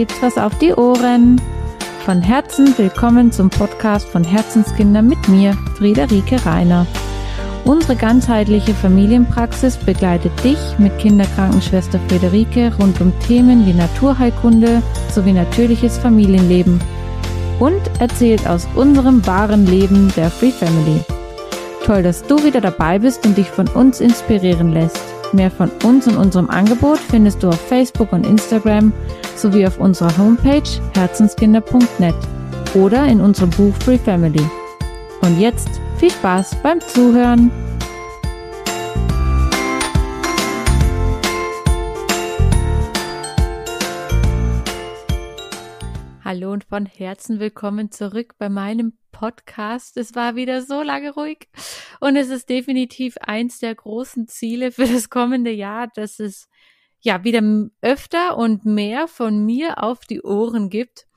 gibt's was auf die Ohren. Von Herzen willkommen zum Podcast von Herzenskinder mit mir, Friederike Reiner. Unsere ganzheitliche Familienpraxis begleitet dich mit Kinderkrankenschwester Friederike rund um Themen wie Naturheilkunde sowie natürliches Familienleben und erzählt aus unserem wahren Leben der Free Family. Toll, dass du wieder dabei bist und dich von uns inspirieren lässt. Mehr von uns und unserem Angebot findest du auf Facebook und Instagram sowie auf unserer Homepage herzenskinder.net oder in unserem Buch Free Family. Und jetzt viel Spaß beim Zuhören! Hallo und von Herzen willkommen zurück bei meinem Podcast. Es war wieder so lange ruhig und es ist definitiv eins der großen Ziele für das kommende Jahr, dass es ja wieder öfter und mehr von mir auf die Ohren gibt.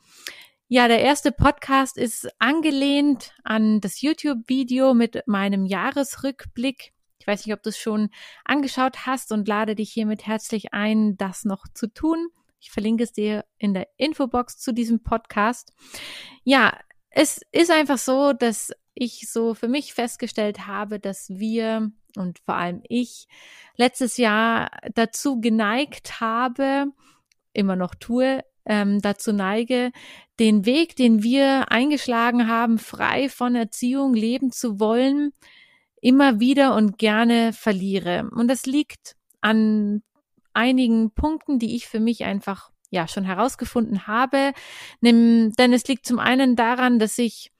Ja, der erste Podcast ist angelehnt an das YouTube-Video mit meinem Jahresrückblick. Ich weiß nicht, ob du es schon angeschaut hast und lade dich hiermit herzlich ein, das noch zu tun. Ich verlinke es dir in der Infobox zu diesem Podcast. Ja, es ist einfach so, dass ich so für mich festgestellt habe, dass wir und vor allem ich letztes Jahr dazu geneigt habe, immer noch tue, ähm, dazu neige, den Weg, den wir eingeschlagen haben, frei von Erziehung leben zu wollen, immer wieder und gerne verliere. Und das liegt an einigen Punkten, die ich für mich einfach ja schon herausgefunden habe. Denn es liegt zum einen daran, dass ich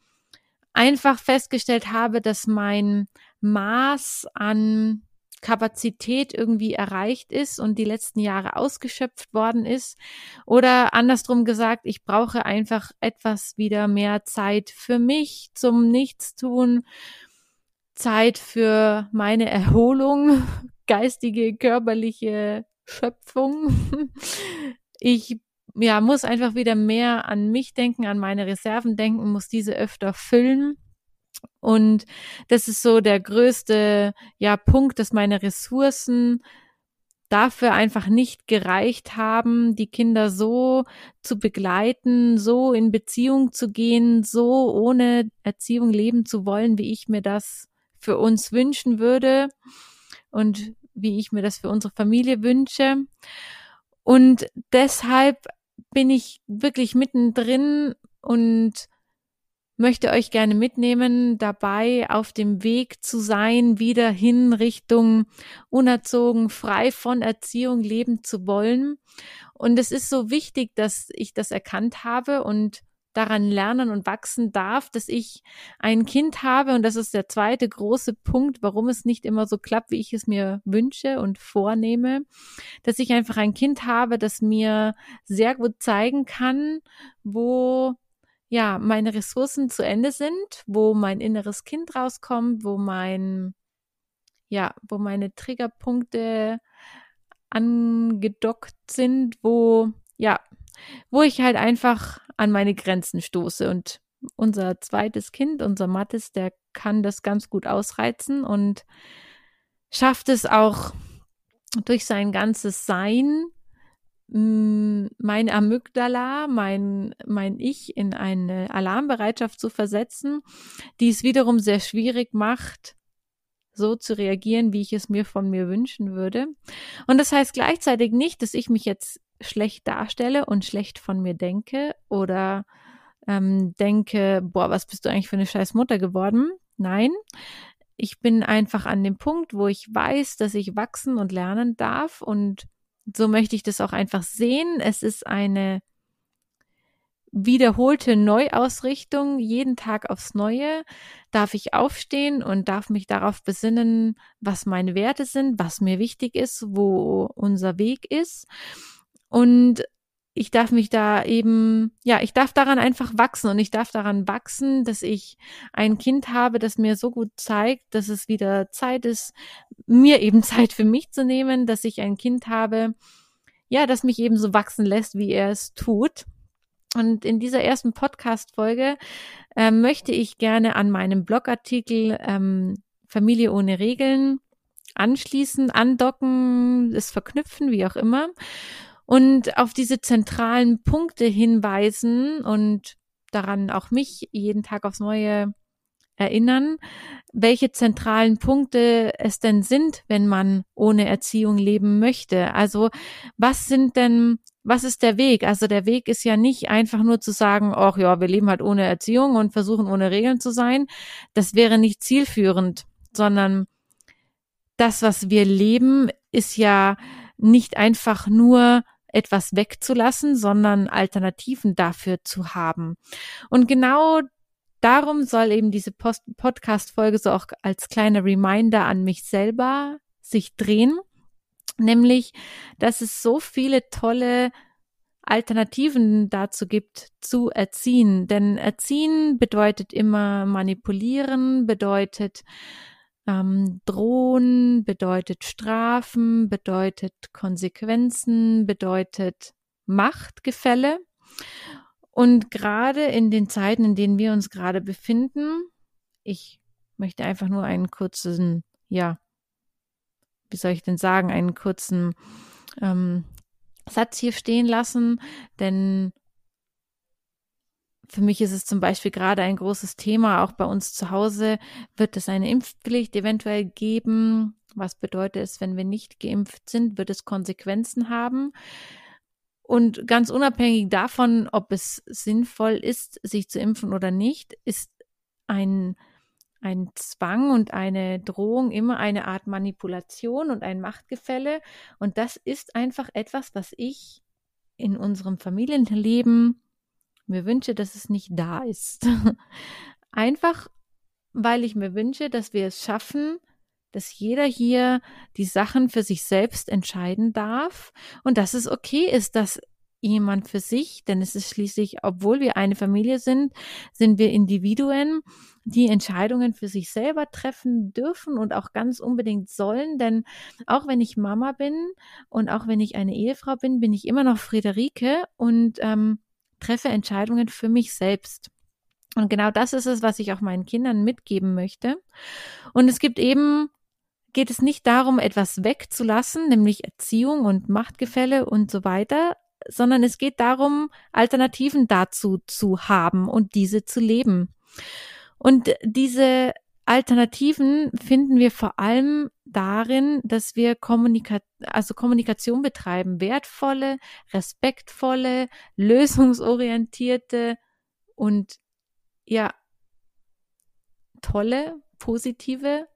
einfach festgestellt habe, dass mein Maß an Kapazität irgendwie erreicht ist und die letzten Jahre ausgeschöpft worden ist. Oder andersrum gesagt, ich brauche einfach etwas wieder mehr Zeit für mich zum Nichtstun, Zeit für meine Erholung, geistige, körperliche Schöpfung. Ich ja, muss einfach wieder mehr an mich denken, an meine Reserven denken, muss diese öfter füllen. Und das ist so der größte ja, Punkt, dass meine Ressourcen dafür einfach nicht gereicht haben, die Kinder so zu begleiten, so in Beziehung zu gehen, so ohne Erziehung leben zu wollen, wie ich mir das für uns wünschen würde und wie ich mir das für unsere Familie wünsche. Und deshalb bin ich wirklich mittendrin und möchte euch gerne mitnehmen, dabei auf dem Weg zu sein, wieder hin Richtung unerzogen, frei von Erziehung leben zu wollen. Und es ist so wichtig, dass ich das erkannt habe und daran lernen und wachsen darf, dass ich ein Kind habe. Und das ist der zweite große Punkt, warum es nicht immer so klappt, wie ich es mir wünsche und vornehme, dass ich einfach ein Kind habe, das mir sehr gut zeigen kann, wo ja, meine Ressourcen zu Ende sind, wo mein inneres Kind rauskommt, wo mein, ja, wo meine Triggerpunkte angedockt sind, wo, ja, wo ich halt einfach an meine Grenzen stoße. Und unser zweites Kind, unser Mattes, der kann das ganz gut ausreizen und schafft es auch durch sein ganzes Sein, mm, mein Amygdala, mein, mein Ich in eine Alarmbereitschaft zu versetzen, die es wiederum sehr schwierig macht, so zu reagieren, wie ich es mir von mir wünschen würde. Und das heißt gleichzeitig nicht, dass ich mich jetzt schlecht darstelle und schlecht von mir denke oder ähm, denke, boah, was bist du eigentlich für eine scheiß Mutter geworden? Nein, ich bin einfach an dem Punkt, wo ich weiß, dass ich wachsen und lernen darf und so möchte ich das auch einfach sehen. Es ist eine wiederholte Neuausrichtung, jeden Tag aufs Neue, darf ich aufstehen und darf mich darauf besinnen, was meine Werte sind, was mir wichtig ist, wo unser Weg ist. Und ich darf mich da eben, ja, ich darf daran einfach wachsen und ich darf daran wachsen, dass ich ein Kind habe, das mir so gut zeigt, dass es wieder Zeit ist, mir eben Zeit für mich zu nehmen, dass ich ein Kind habe, ja, das mich eben so wachsen lässt, wie er es tut. Und in dieser ersten Podcast-Folge äh, möchte ich gerne an meinem Blogartikel ähm, Familie ohne Regeln anschließen, andocken, es verknüpfen, wie auch immer und auf diese zentralen Punkte hinweisen und daran auch mich jeden Tag aufs Neue erinnern, welche zentralen Punkte es denn sind, wenn man ohne Erziehung leben möchte. Also was sind denn, was ist der Weg? Also der Weg ist ja nicht einfach nur zu sagen, ach ja, wir leben halt ohne Erziehung und versuchen ohne Regeln zu sein. Das wäre nicht zielführend, sondern das, was wir leben, ist ja nicht einfach nur etwas wegzulassen, sondern Alternativen dafür zu haben. Und genau darum soll eben diese Podcast-Folge so auch als kleiner Reminder an mich selber sich drehen. Nämlich, dass es so viele tolle Alternativen dazu gibt, zu erziehen. Denn erziehen bedeutet immer manipulieren, bedeutet ähm, drohen, bedeutet strafen, bedeutet Konsequenzen, bedeutet Machtgefälle. Und gerade in den Zeiten, in denen wir uns gerade befinden, ich möchte einfach nur einen kurzen, ja, wie soll ich denn sagen, einen kurzen ähm, Satz hier stehen lassen, denn für mich ist es zum Beispiel gerade ein großes Thema, auch bei uns zu Hause wird es eine Impfpflicht eventuell geben. Was bedeutet es, wenn wir nicht geimpft sind? Wird es Konsequenzen haben? Und ganz unabhängig davon, ob es sinnvoll ist, sich zu impfen oder nicht, ist ein, ein Zwang und eine Drohung immer eine Art Manipulation und ein Machtgefälle. Und das ist einfach etwas, was ich in unserem Familienleben mir wünsche, dass es nicht da ist. einfach, weil ich mir wünsche, dass wir es schaffen, dass jeder hier die Sachen für sich selbst entscheiden darf und dass es okay ist, dass jemand für sich, denn es ist schließlich, obwohl wir eine Familie sind, sind wir Individuen, die Entscheidungen für sich selber treffen dürfen und auch ganz unbedingt sollen, denn auch wenn ich Mama bin und auch wenn ich eine Ehefrau bin, bin ich immer noch Friederike und ähm, treffe Entscheidungen für mich selbst. Und genau das ist es, was ich auch meinen Kindern mitgeben möchte. Und es gibt eben geht es nicht darum, etwas wegzulassen, nämlich Erziehung und Machtgefälle und so weiter, sondern es geht darum, Alternativen dazu zu haben und diese zu leben. Und diese Alternativen finden wir vor allem darin, dass wir Kommunika also Kommunikation betreiben, wertvolle, respektvolle, lösungsorientierte und ja tolle, positive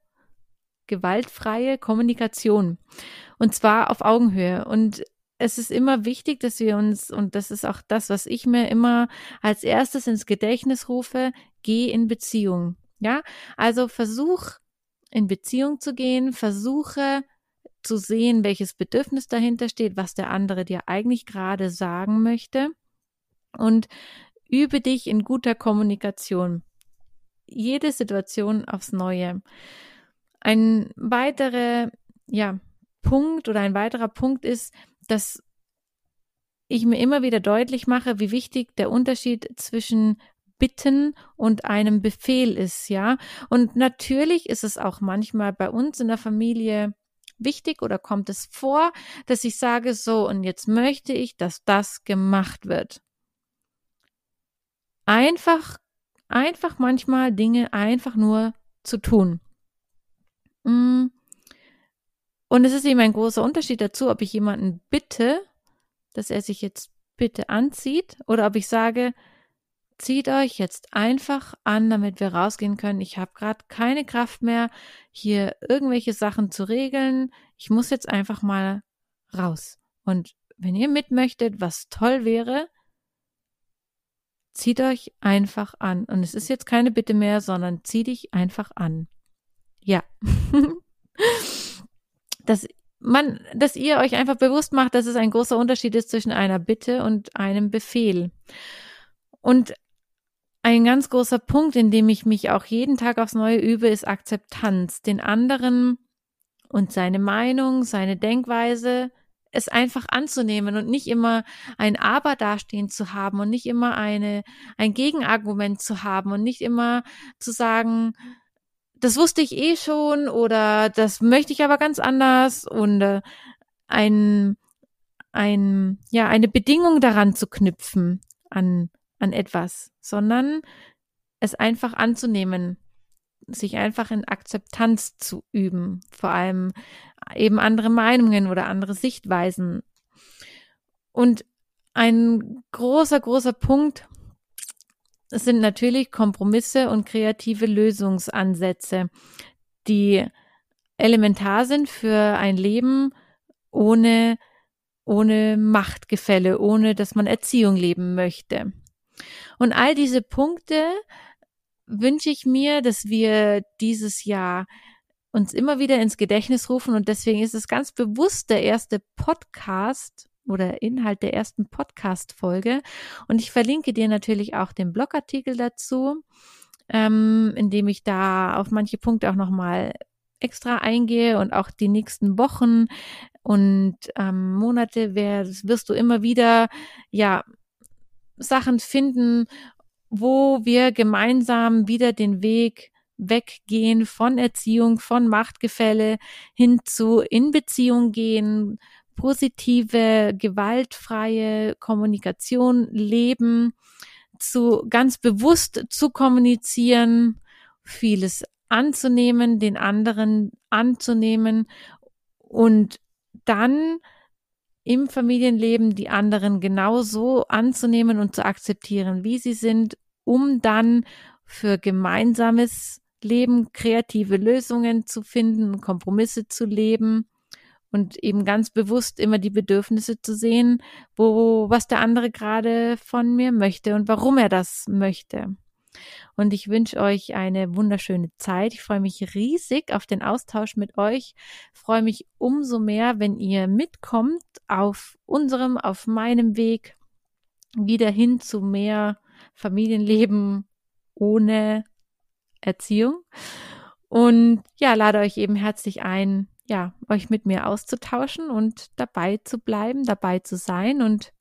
gewaltfreie Kommunikation. Und zwar auf Augenhöhe. Und es ist immer wichtig, dass wir uns, und das ist auch das, was ich mir immer als erstes ins Gedächtnis rufe, geh in Beziehung. Ja, also versuch in Beziehung zu gehen, versuche zu sehen, welches Bedürfnis dahinter steht, was der andere dir eigentlich gerade sagen möchte und übe dich in guter Kommunikation. Jede Situation aufs Neue. Ein weiterer, ja, Punkt oder ein weiterer Punkt ist, dass ich mir immer wieder deutlich mache, wie wichtig der Unterschied zwischen Bitten und einem Befehl ist, ja. Und natürlich ist es auch manchmal bei uns in der Familie wichtig oder kommt es vor, dass ich sage, so, und jetzt möchte ich, dass das gemacht wird. Einfach, einfach manchmal Dinge einfach nur zu tun. Mm. Und es ist eben ein großer Unterschied dazu, ob ich jemanden bitte, dass er sich jetzt bitte anzieht oder ob ich sage, zieht euch jetzt einfach an, damit wir rausgehen können. Ich habe gerade keine Kraft mehr, hier irgendwelche Sachen zu regeln. Ich muss jetzt einfach mal raus. Und wenn ihr mit möchtet, was toll wäre, zieht euch einfach an. Und es ist jetzt keine Bitte mehr, sondern zieh dich einfach an. Ja. dass man, dass ihr euch einfach bewusst macht, dass es ein großer Unterschied ist zwischen einer Bitte und einem Befehl. Und ein ganz großer Punkt, in dem ich mich auch jeden Tag aufs Neue übe, ist Akzeptanz. Den anderen und seine Meinung, seine Denkweise, es einfach anzunehmen und nicht immer ein Aber dastehen zu haben und nicht immer eine, ein Gegenargument zu haben und nicht immer zu sagen, das wusste ich eh schon oder das möchte ich aber ganz anders und äh, ein ein, ja, eine Bedingung daran zu knüpfen an, an etwas, sondern es einfach anzunehmen, sich einfach in Akzeptanz zu üben, vor allem eben andere Meinungen oder andere Sichtweisen. Und ein großer, großer Punkt sind natürlich Kompromisse und kreative Lösungsansätze, die elementar sind für ein Leben ohne, ohne Machtgefälle, ohne dass man Erziehung leben möchte. Und all diese Punkte wünsche ich mir, dass wir dieses Jahr uns immer wieder ins Gedächtnis rufen. Und deswegen ist es ganz bewusst der erste Podcast oder Inhalt der ersten Podcast-Folge. Und ich verlinke dir natürlich auch den Blogartikel dazu, ähm, in dem ich da auf manche Punkte auch nochmal extra eingehe und auch die nächsten Wochen und ähm, Monate wirst du immer wieder ja Sachen finden, wo wir gemeinsam wieder den Weg weggehen von Erziehung, von Machtgefälle hin zu in Beziehung gehen, positive, gewaltfreie Kommunikation leben, zu ganz bewusst zu kommunizieren, vieles anzunehmen, den anderen anzunehmen und dann im Familienleben die anderen genauso anzunehmen und zu akzeptieren, wie sie sind, um dann für gemeinsames Leben kreative Lösungen zu finden, Kompromisse zu leben und eben ganz bewusst immer die Bedürfnisse zu sehen, wo was der andere gerade von mir möchte und warum er das möchte. Und ich wünsche euch eine wunderschöne Zeit. Ich freue mich riesig auf den Austausch mit euch. Freue mich umso mehr, wenn ihr mitkommt auf unserem, auf meinem Weg wieder hin zu mehr Familienleben ohne Erziehung. Und ja, lade euch eben herzlich ein, ja, euch mit mir auszutauschen und dabei zu bleiben, dabei zu sein und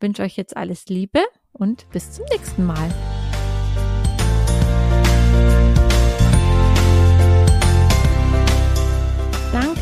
wünsche euch jetzt alles Liebe und bis zum nächsten Mal.